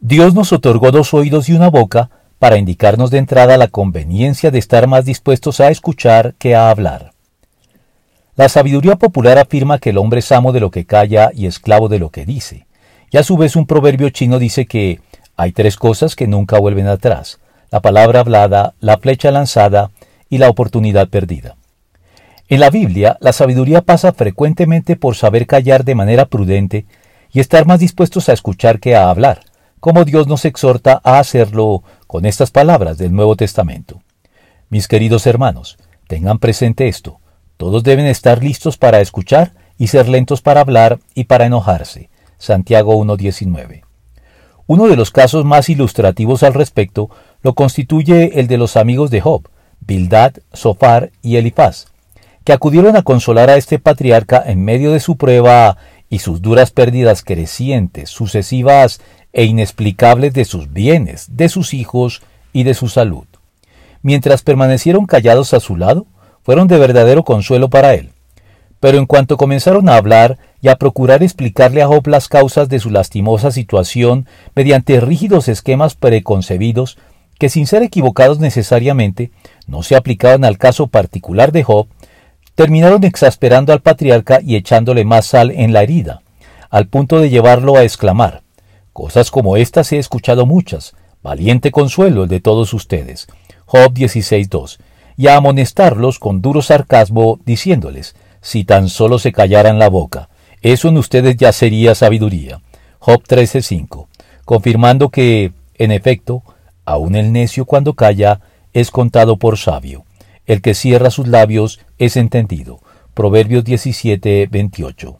Dios nos otorgó dos oídos y una boca para indicarnos de entrada la conveniencia de estar más dispuestos a escuchar que a hablar. La sabiduría popular afirma que el hombre es amo de lo que calla y esclavo de lo que dice, y a su vez un proverbio chino dice que hay tres cosas que nunca vuelven atrás, la palabra hablada, la flecha lanzada y la oportunidad perdida. En la Biblia, la sabiduría pasa frecuentemente por saber callar de manera prudente y estar más dispuestos a escuchar que a hablar, como Dios nos exhorta a hacerlo con estas palabras del Nuevo Testamento. Mis queridos hermanos, tengan presente esto. Todos deben estar listos para escuchar y ser lentos para hablar y para enojarse. Santiago 1.19. Uno de los casos más ilustrativos al respecto lo constituye el de los amigos de Job, Bildad, Sofar y Elifaz, que acudieron a consolar a este patriarca en medio de su prueba y sus duras pérdidas crecientes, sucesivas e inexplicables de sus bienes, de sus hijos y de su salud. Mientras permanecieron callados a su lado, fueron de verdadero consuelo para él. Pero en cuanto comenzaron a hablar y a procurar explicarle a Job las causas de su lastimosa situación mediante rígidos esquemas preconcebidos, que sin ser equivocados necesariamente, no se aplicaban al caso particular de Job, terminaron exasperando al patriarca y echándole más sal en la herida, al punto de llevarlo a exclamar Cosas como estas he escuchado muchas, valiente consuelo el de todos ustedes. Job 16.2, y a amonestarlos con duro sarcasmo, diciéndoles, si tan solo se callaran la boca, eso en ustedes ya sería sabiduría. Job 13.5, confirmando que, en efecto, aun el necio cuando calla es contado por sabio. El que cierra sus labios es entendido. Proverbios 17.28.